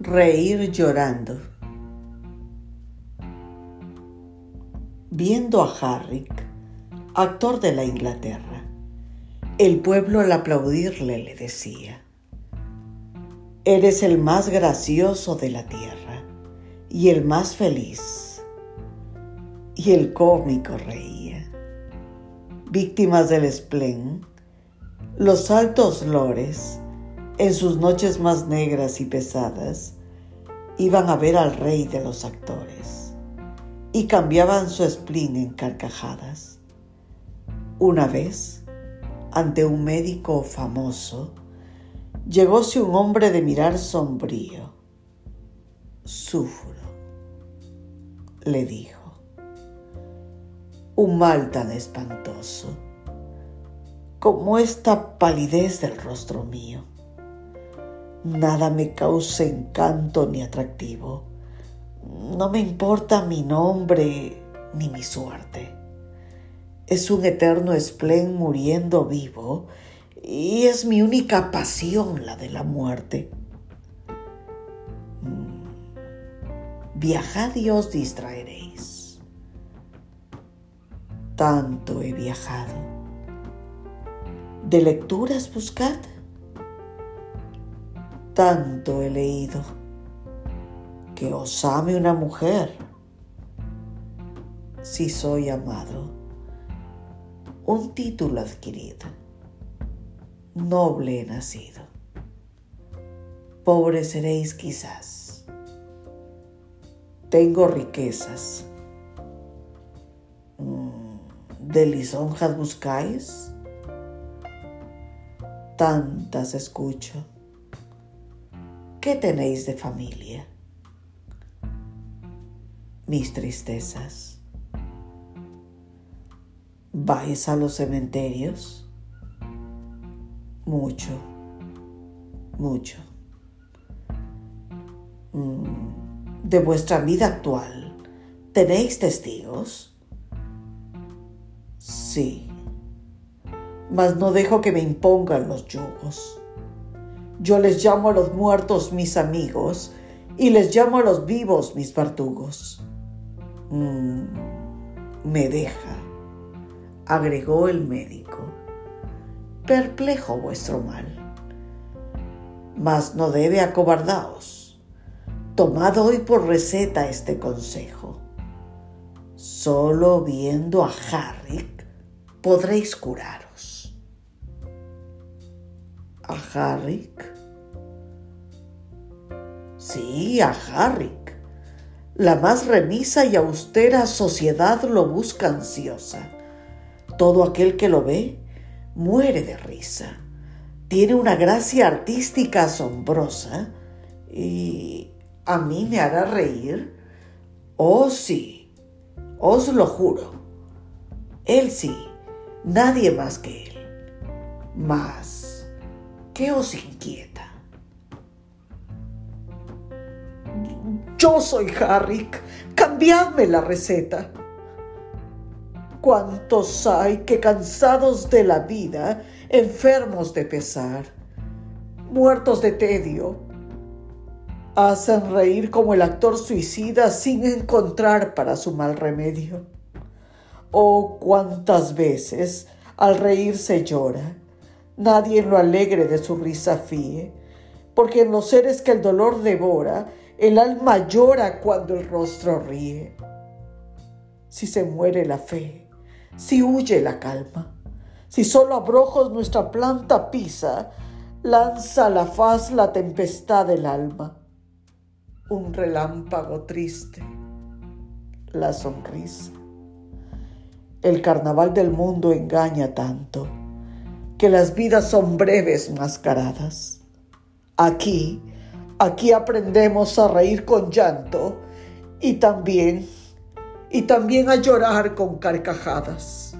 Reír llorando. Viendo a Harrick, actor de la Inglaterra, el pueblo al aplaudirle le decía, Eres el más gracioso de la tierra y el más feliz. Y el cómico reía. Víctimas del esplen, los altos lores, en sus noches más negras y pesadas, iban a ver al rey de los actores y cambiaban su spleen en carcajadas. Una vez, ante un médico famoso, llegóse un hombre de mirar sombrío. Sufro, le dijo. Un mal tan espantoso como esta palidez del rostro mío. Nada me causa encanto ni atractivo. No me importa mi nombre ni mi suerte. Es un eterno esplén muriendo vivo y es mi única pasión la de la muerte. Mm. Viajad y os distraeréis. Tanto he viajado. ¿De lecturas buscad? Tanto he leído. Que os ame una mujer. Si soy amado. Un título adquirido noble he nacido. Pobre seréis quizás. Tengo riquezas. Mm, ¿De lisonjas buscáis? Tantas escucho. ¿Qué tenéis de familia? Mis tristezas. ¿Vais a los cementerios? mucho, mucho. Mm, de vuestra vida actual, ¿tenéis testigos? Sí, mas no dejo que me impongan los yugos. Yo les llamo a los muertos mis amigos y les llamo a los vivos mis partugos. Mm, me deja, agregó el médico perplejo vuestro mal. Mas no debe acobardaos. Tomad hoy por receta este consejo. Solo viendo a Harrick podréis curaros. ¿A Harrick? Sí, a Harrick. La más remisa y austera sociedad lo busca ansiosa. Todo aquel que lo ve muere de risa. Tiene una gracia artística asombrosa y a mí me hará reír. Oh sí, os lo juro. Él sí, nadie más que él. Mas, ¿qué os inquieta? Yo soy Harrick. Cambiadme la receta. ¿Cuántos hay que cansados de la vida, enfermos de pesar, muertos de tedio, hacen reír como el actor suicida sin encontrar para su mal remedio? Oh, cuántas veces al reír se llora, nadie lo alegre de su risa fíe, porque en los seres que el dolor devora, el alma llora cuando el rostro ríe. Si se muere la fe, si huye la calma, si solo abrojos nuestra planta pisa, lanza a la faz la tempestad del alma. Un relámpago triste, la sonrisa. El carnaval del mundo engaña tanto que las vidas son breves mascaradas. Aquí, aquí aprendemos a reír con llanto y también y también a llorar con carcajadas.